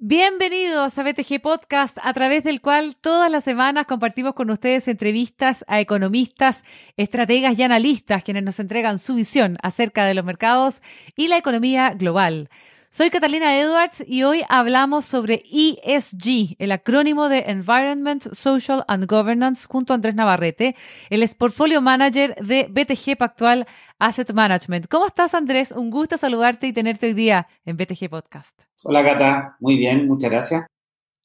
Bienvenidos a BTG Podcast, a través del cual todas las semanas compartimos con ustedes entrevistas a economistas, estrategas y analistas quienes nos entregan su visión acerca de los mercados y la economía global. Soy Catalina Edwards y hoy hablamos sobre ESG, el acrónimo de Environment, Social and Governance, junto a Andrés Navarrete. Él es Portfolio Manager de BTG Pactual Asset Management. ¿Cómo estás, Andrés? Un gusto saludarte y tenerte hoy día en BTG Podcast. Hola, Cata. Muy bien, muchas gracias.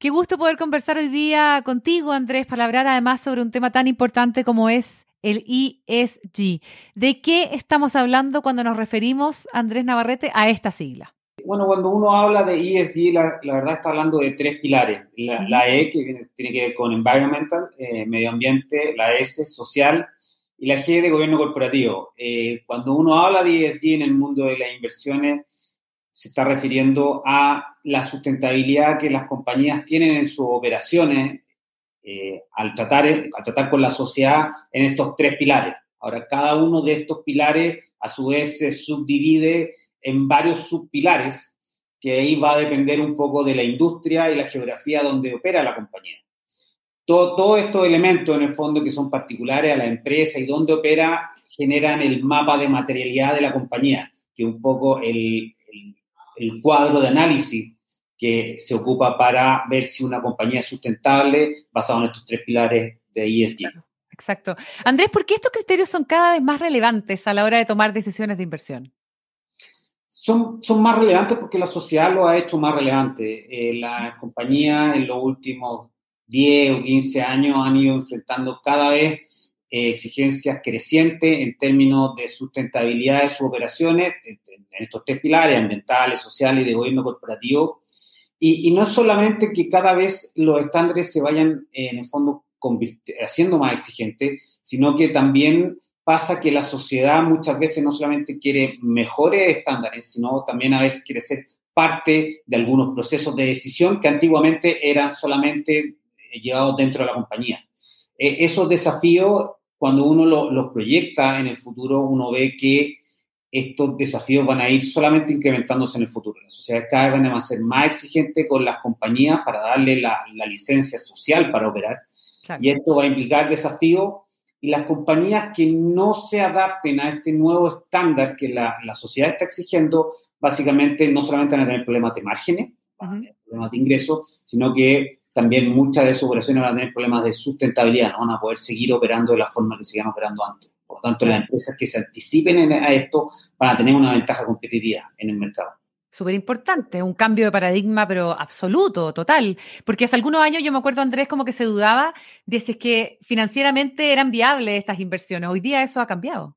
Qué gusto poder conversar hoy día contigo, Andrés, para hablar además sobre un tema tan importante como es el ESG. ¿De qué estamos hablando cuando nos referimos, Andrés Navarrete, a esta sigla? Bueno, cuando uno habla de ESG, la, verdad está hablando de tres pilares. La, E, que tiene que ver con environmental, eh, medio ambiente, la S, social, y la G de gobierno corporativo. Eh, cuando uno habla de ESG en el mundo de las inversiones, se está refiriendo a la sustentabilidad que las compañías tienen en sus operaciones eh, al, tratar, al tratar con la sociedad en estos tres pilares. Ahora, cada uno de estos pilares, a su vez, se subdivide en varios subpilares, que ahí va a depender un poco de la industria y la geografía donde opera la compañía. Todos estos elementos, en el fondo, que son particulares a la empresa y donde opera, generan el mapa de materialidad de la compañía, que es un poco el, el, cuadro de análisis que se ocupa para ver si una compañía es sustentable basado en estos tres pilares de ESG. Exacto. Andrés, ¿por qué estos criterios son cada vez más relevantes a la hora de tomar decisiones de inversión? Son, son más relevantes porque la sociedad lo ha hecho más relevante. Eh, las compañías en los últimos 10 o 15 años han ido enfrentando cada vez eh, exigencias crecientes en términos de sustentabilidad de sus operaciones, en, estos tres pilares, ambientales, sociales y de gobierno corporativo. Y, y, no solamente que cada vez los estándares se vayan, en el fondo, haciendo más exigentes, sino que también pasa que la sociedad muchas veces no solamente quiere mejores estándares, sino también a veces quiere ser parte de algunos procesos de decisión que antiguamente eran solamente eh, llevados dentro de la compañía. Eh, esos desafíos, cuando uno los proyecta en el futuro, uno ve que estos desafíos van a ir solamente incrementándose en el futuro. Las sociedades cada vez van a ser más exigentes con las compañías para darle la, licencia social para operar. Y esto va a implicar desafíos y las compañías que no se adapten a este nuevo estándar que la, sociedad está exigiendo, básicamente no solamente van a tener problemas de márgenes, problemas de ingresos, sino que también muchas de sus operaciones van a tener problemas de sustentabilidad, no van a poder seguir operando de la forma que seguían operando antes. Por lo tanto, las empresas que se anticipen a esto van a tener una ventaja competitiva en el mercado súper importante, un cambio de paradigma, pero absoluto, total. Porque hace algunos años yo me acuerdo, Andrés, como que se dudaba de si es que financieramente eran viables estas inversiones. Hoy día eso ha cambiado.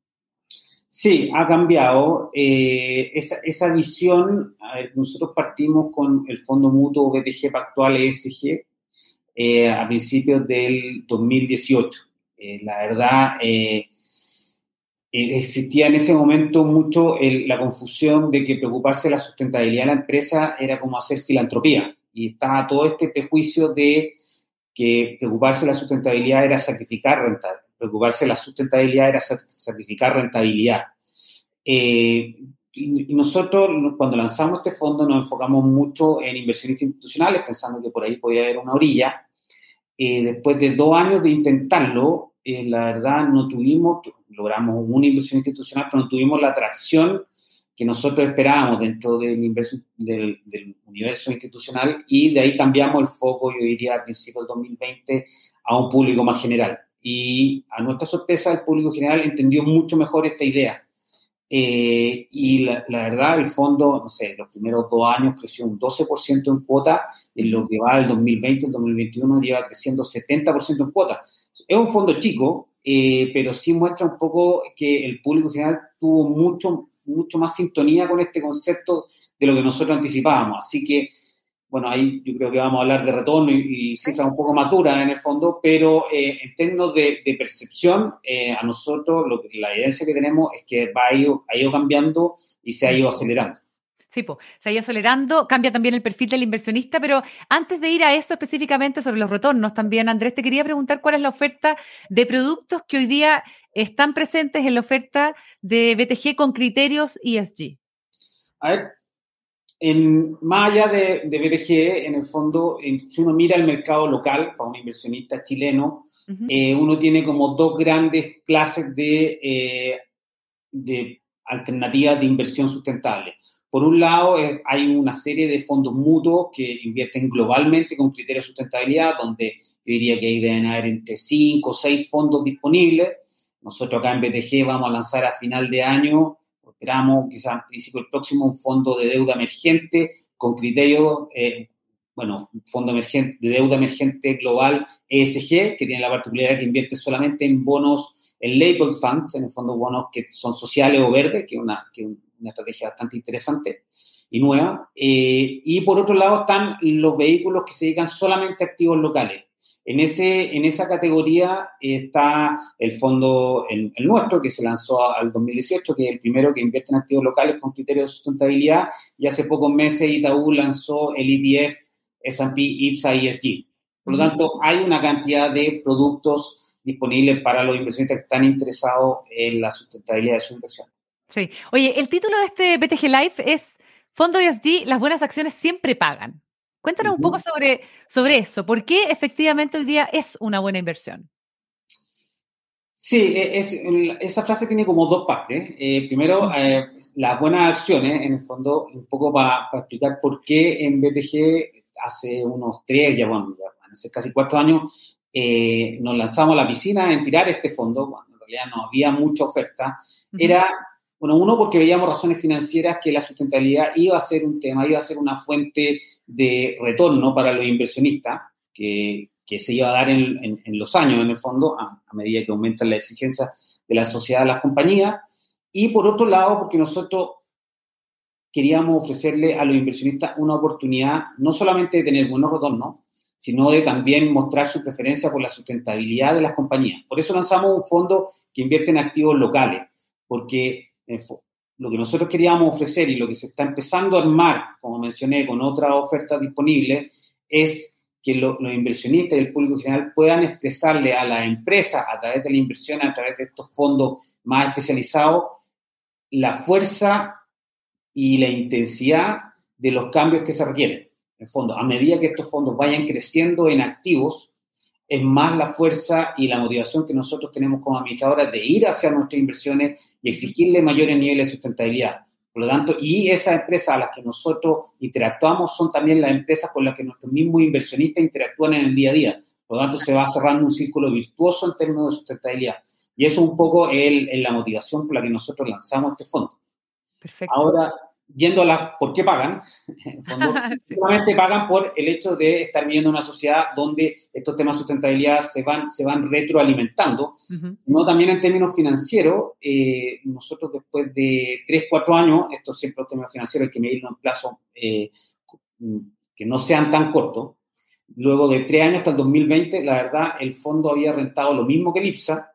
Sí, ha cambiado. Eh, esa, visión, nosotros partimos con el Fondo Mutuo BTG Pactual ESG eh, a principios del 2018. Eh, la verdad, eh, existía en ese momento mucho la confusión de que preocuparse de la sustentabilidad de la empresa era como hacer filantropía. Y estaba todo este prejuicio de que preocuparse de la sustentabilidad era sacrificar rentabilidad, preocuparse de la sustentabilidad era sacrificar rentabilidad. Eh, y nosotros, cuando lanzamos este fondo, nos enfocamos mucho en inversiones institucionales, pensando que por ahí podía haber una orilla. Eh, después de dos años de intentarlo, la verdad no tuvimos, logramos una inversión institucional, pero no tuvimos la atracción que nosotros esperábamos dentro del, del, del, universo institucional y de ahí cambiamos el foco, yo diría, a principios del 2020 a un público más general. Y a nuestra sorpresa, el público general entendió mucho mejor esta idea. Eh, y la, verdad, el fondo, no sé, los primeros dos años creció un 12% en cuota, en lo que va del 2020 al 2021 lleva creciendo 70% en cuota. Es un fondo chico, eh, pero sí muestra un poco que el público general tuvo mucho, mucho más sintonía con este concepto de lo que nosotros anticipábamos. Así que, bueno, ahí yo creo que vamos a hablar de retorno y, cifras un poco maturas en el fondo, pero eh, en términos de, percepción, eh, a nosotros lo, la evidencia que tenemos es que va ha ido cambiando y se ha ido acelerando. Sí, pues, se ha ido acelerando, cambia también el perfil del inversionista, pero antes de ir a eso específicamente sobre los retornos también, Andrés, te quería preguntar cuál es la oferta de productos que hoy día están presentes en la oferta de BTG con criterios ESG. A ver, en, más allá de, BTG, en el fondo, si uno mira el mercado local para un inversionista chileno, eh, uno tiene como dos grandes clases de, eh, de alternativas de inversión sustentable. Por un lado, hay una serie de fondos mutuos que invierten globalmente con criterios de sustentabilidad, donde yo diría que ahí deben haber entre 5 o 6 fondos disponibles. Nosotros acá en BTG vamos a lanzar a final de año, esperamos quizás al principio del próximo, un fondo de deuda emergente con criterios, eh, bueno, fondo emergente, de deuda emergente global ESG, que tiene la particularidad que invierte solamente en bonos, en labeled funds, en el fondo bonos que son sociales o verdes, que es una, que una estrategia bastante interesante y nueva. Eh, y por otro lado están los vehículos que se dedican solamente a activos locales. En, ese, en esa categoría está el fondo, el, nuestro, que se lanzó al 2018, que es el primero que invierte en activos locales con criterios de sustentabilidad, y hace pocos meses Itaú lanzó el ETF S&P IPSA ESG. Por lo tanto, hay una cantidad de productos disponibles para los inversionistas que están interesados en la sustentabilidad de su inversión. Sí. Oye, el título de este BTG Life es Fondo ESG, las buenas acciones siempre pagan. Cuéntanos un poco sobre, sobre eso. ¿Por qué efectivamente hoy día es una buena inversión? Sí, e, es, esa frase tiene como dos partes. Eh, primero, eh, las buenas acciones, en el fondo, un poco para explicar por qué en BTG hace unos tres, ya bueno, hace casi cuatro años, eh, nos lanzamos a la piscina en tirar este fondo, cuando en realidad no había mucha oferta. Era bueno, uno porque veíamos razones financieras que la sustentabilidad iba a ser un tema, iba a ser una fuente de retorno para los inversionistas, que, se iba a dar en, en, los años, en el fondo, a, medida que aumentan las exigencias de la sociedad a las compañías. Y por otro lado, porque nosotros queríamos ofrecerle a los inversionistas una oportunidad no solamente de tener buenos retornos, sino de también mostrar su preferencia por la sustentabilidad de las compañías. Por eso lanzamos un fondo que invierte en activos locales, porque lo que nosotros queríamos ofrecer y lo que se está empezando a armar, como mencioné, con otras ofertas disponibles, es que los inversionistas y el público general puedan expresarle a la empresa a través de la inversión, a través de estos fondos más especializados, la fuerza y la intensidad de los cambios que se requieren. En fondo, a medida que estos fondos vayan creciendo en activos, es más la fuerza y la motivación que nosotros tenemos como administradores de ir hacia nuestras inversiones y exigirle mayores niveles de sustentabilidad. Por lo tanto, y esas empresas a las que nosotros interactuamos son también las empresas con las que nuestros mismos inversionistas interactúan en el día a día. Por lo tanto, se va cerrando un círculo virtuoso en términos de sustentabilidad. Y eso un poco es, la motivación por la que nosotros lanzamos este fondo. Perfecto. Ahora, yendo a la por qué pagan, en fondo, solamente pagan por el hecho de estar viviendo en una sociedad donde estos temas de sustentabilidad se van, se van retroalimentando, no también en términos financieros, eh, nosotros después de 3, 4 años, estos siempre los términos financieros hay que medirlo en plazo eh, que no sean tan cortos, luego de 3 años hasta el 2020, la verdad, el fondo había rentado lo mismo que el IPSA,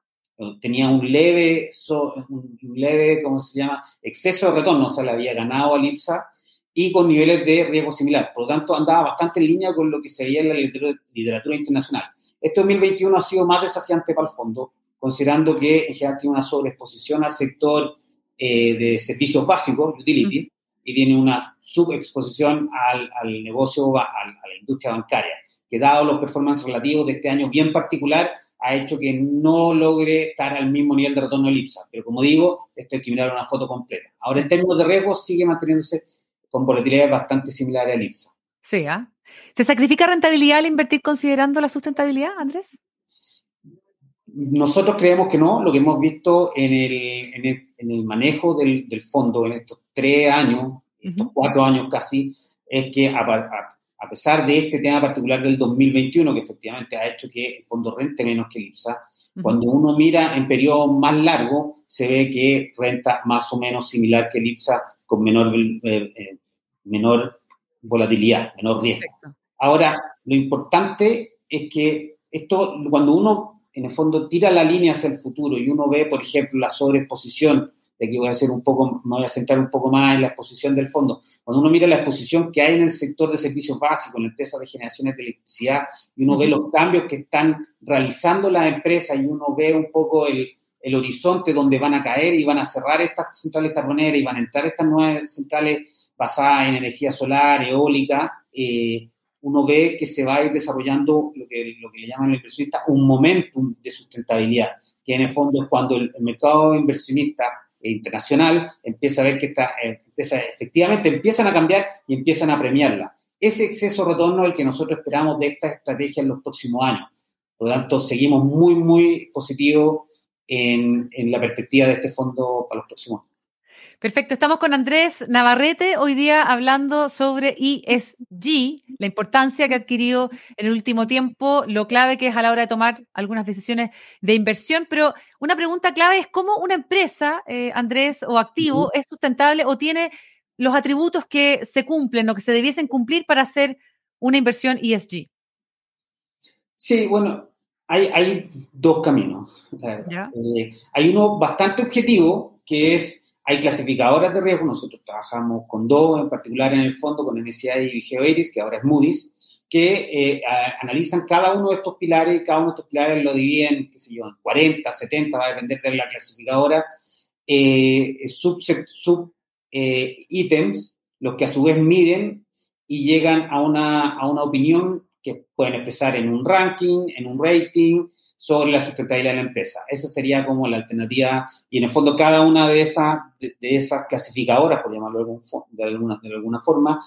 tenía un leve, un leve, ¿cómo se llama?, exceso de retorno, o sea, le había ganado al IPSA y con niveles de riesgo similar. Por lo tanto, andaba bastante en línea con lo que se veía en la literatura, internacional. Este 2021 ha sido más desafiante para el fondo, considerando que en general tiene una sobreexposición al sector eh, de servicios básicos, utilities, y tiene una subexposición al, al negocio, a, a la industria bancaria, que dado los performances relativos de este año bien particular, ha hecho que no logre estar al mismo nivel de retorno del IPSA. Pero como digo, esto hay que mirar una foto completa. Ahora, en términos de riesgo, sigue manteniéndose con volatilidades bastante similares al IPSA. Sí, ¿ah? ¿Se sacrifica rentabilidad al invertir considerando la sustentabilidad, Andrés? Nosotros creemos que no. Lo que hemos visto en el, en el, manejo del, del, fondo en estos tres años, estos cuatro años casi, es que a, a pesar de este tema particular del 2021, que efectivamente ha hecho que el fondo rente menos que el IPSA, cuando uno mira en periodos más largos, se ve que renta más o menos similar que el IPSA con menor, eh, eh, menor volatilidad, menor riesgo. Ahora, lo importante es que esto, cuando uno en el fondo tira la línea hacia el futuro y uno ve, por ejemplo, la sobreexposición y aquí voy a hacer un poco, me voy a centrar un poco más en la exposición del fondo. Cuando uno mira la exposición que hay en el sector de servicios básicos, en la empresa de generaciones de electricidad, y uno ve los cambios que están realizando las empresas y uno ve un poco el, el horizonte donde van a caer y van a cerrar estas centrales carboneras y van a entrar estas nuevas centrales basadas en energía solar, eólica, eh, uno ve que se va a ir desarrollando lo que, lo que le llaman los inversionistas un momentum de sustentabilidad, que en el fondo es cuando el, mercado inversionista internacional empieza a ver que está, eh, efectivamente empiezan a cambiar y empiezan a premiarla. Ese exceso retorno es el que nosotros esperamos de esta estrategia en los próximos años. Por lo tanto, seguimos muy, muy positivos en, en la perspectiva de este fondo para los próximos años. Perfecto, estamos con Andrés Navarrete hoy día hablando sobre ESG, la importancia que ha adquirido en el último tiempo, lo clave que es a la hora de tomar algunas decisiones de inversión, pero una pregunta clave es cómo una empresa, eh, Andrés, o activo, es sustentable o tiene los atributos que se cumplen o que se debiesen cumplir para hacer una inversión ESG. Sí, bueno, hay, dos caminos. Eh, hay uno bastante objetivo, que es hay clasificadoras de riesgo, nosotros trabajamos con dos, en particular en el fondo con MSCI y GeoIris, que ahora es Moody's, que eh, analizan cada uno de estos pilares y cada uno de estos pilares lo dividen, qué sé yo, en 40, 70, va a depender de la clasificadora, eh, sub, sub eh, los que a su vez miden y llegan a una, a una opinión que pueden expresar en un ranking, en un rating, sobre la sustentabilidad de la empresa. Esa sería como la alternativa, y en el fondo cada una de esas, de, esas clasificadoras, por llamarlo de alguna, de alguna forma,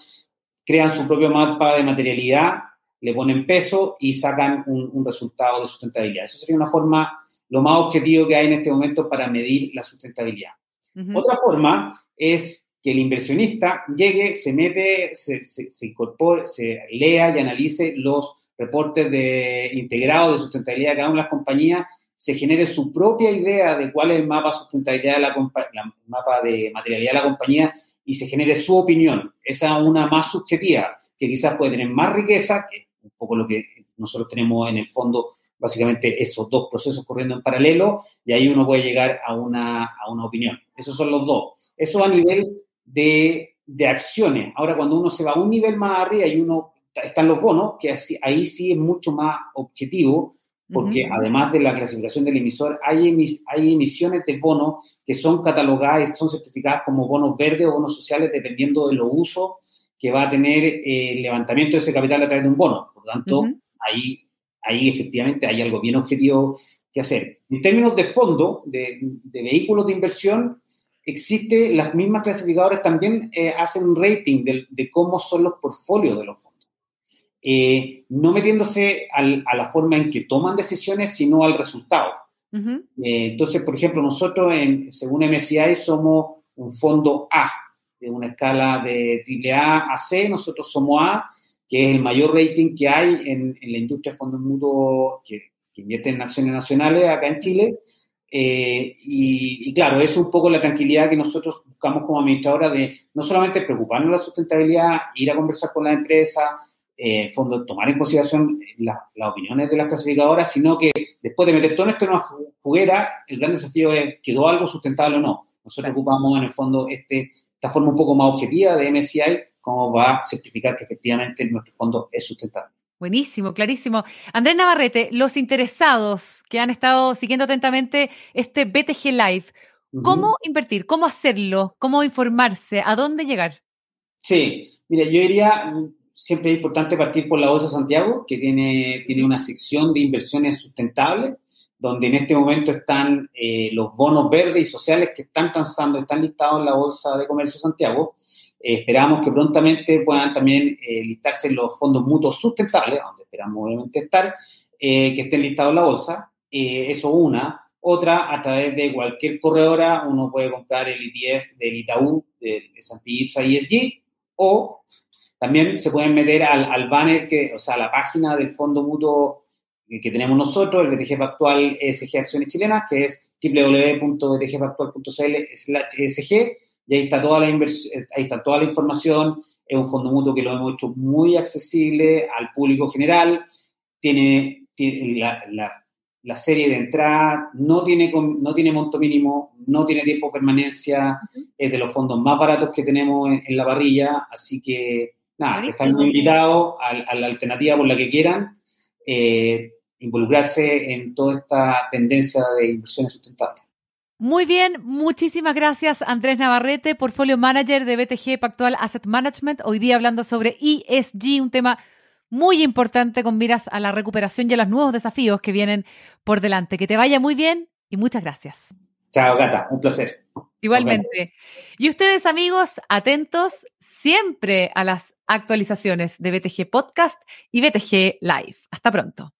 crean su propio mapa de materialidad, le ponen peso y sacan un, resultado de sustentabilidad. Eso sería una forma, lo más objetivo que hay en este momento para medir la sustentabilidad. Otra forma es que el inversionista llegue, se mete, se, incorpore, se lea y analice los reportes de integrados de sustentabilidad de cada una de las compañías, se genere su propia idea de cuál es el mapa de sustentabilidad de la, la mapa de materialidad de la compañía y se genere su opinión. Esa es una más subjetiva, que quizás puede tener más riqueza, que es un poco lo que nosotros tenemos en el fondo, básicamente esos dos procesos corriendo en paralelo, y ahí uno puede llegar a una, a una opinión. Esos son los dos. Eso a nivel de, de acciones. Ahora, cuando uno se va a un nivel más arriba y uno están los bonos, que así, ahí sí es mucho más objetivo, porque además de la clasificación del emisor, hay, hay emisiones de bonos que son catalogadas, son certificadas como bonos verdes o bonos sociales, dependiendo de los usos que va a tener el levantamiento de ese capital a través de un bono. Por lo tanto, ahí, ahí efectivamente hay algo bien objetivo que hacer. En términos de fondo, de, vehículos de inversión, existe, las mismas clasificadoras también eh, hacen un rating de, de, cómo son los portfolios de los fondos. Eh, no metiéndose a la forma en que toman decisiones, sino al resultado. Eh, entonces, por ejemplo, nosotros, en, según MSCI, somos un fondo A, de una escala de AAA a C, nosotros somos A, que es el mayor rating que hay en, la industria de fondos mutuos que, que invierten en acciones nacionales acá en Chile. Eh, y, y, claro, es un poco la tranquilidad que nosotros buscamos como administradora de no solamente preocuparnos de la sustentabilidad, ir a conversar con la empresa, eh, fondo, tomar en consideración las opiniones de las clasificadoras, sino que después de meter todo esto en una juguera, el gran desafío es, ¿quedó algo sustentable o no? Nosotros ocupamos en el fondo este, esta forma un poco más objetiva de MSCI, como va a certificar que efectivamente nuestro fondo es sustentable. Buenísimo, clarísimo. Andrés Navarrete, los interesados que han estado siguiendo atentamente este BTG Live, ¿cómo invertir? ¿Cómo hacerlo? ¿Cómo informarse? ¿A dónde llegar? Sí, mira, yo diría, siempre es importante partir por la Bolsa Santiago, que tiene, tiene una sección de inversiones sustentables, donde en este momento están eh, los bonos verdes y sociales que están transando, están listados en la Bolsa de Comercio Santiago. Eh, esperamos que prontamente puedan también eh, listarse los fondos mutuos sustentables, donde esperamos obviamente estar, que estén listados en la Bolsa. eso una. Otra, a través de cualquier corredora, uno puede comprar el ETF del Itaú, del S&P IPSA ESG, o también se pueden meter al, banner, que, o sea, a la página del fondo mutuo que tenemos nosotros, el BTG Factual ESG Acciones Chilenas, que es www.btgfactual.cl ESG, y ahí está, toda la ahí está toda la información. Es un fondo mutuo que lo hemos hecho muy accesible al público general. Tiene, la, la serie de entrada, no tiene, no tiene monto mínimo, no tiene tiempo de permanencia, es de los fondos más baratos que tenemos en, la parrilla, así que nada, están invitados a, la alternativa por la que quieran eh, involucrarse en toda esta tendencia de inversiones sustentables. Muy bien, muchísimas gracias Andrés Navarrete, portfolio manager de BTG Pactual Asset Management, hoy día hablando sobre ESG, un tema muy importante con miras a la recuperación y a los nuevos desafíos que vienen por delante. Que te vaya muy bien y muchas gracias. Chao, Gata, un placer. Igualmente. Y ustedes, amigos, atentos siempre a las actualizaciones de BTG Podcast y BTG Live. Hasta pronto.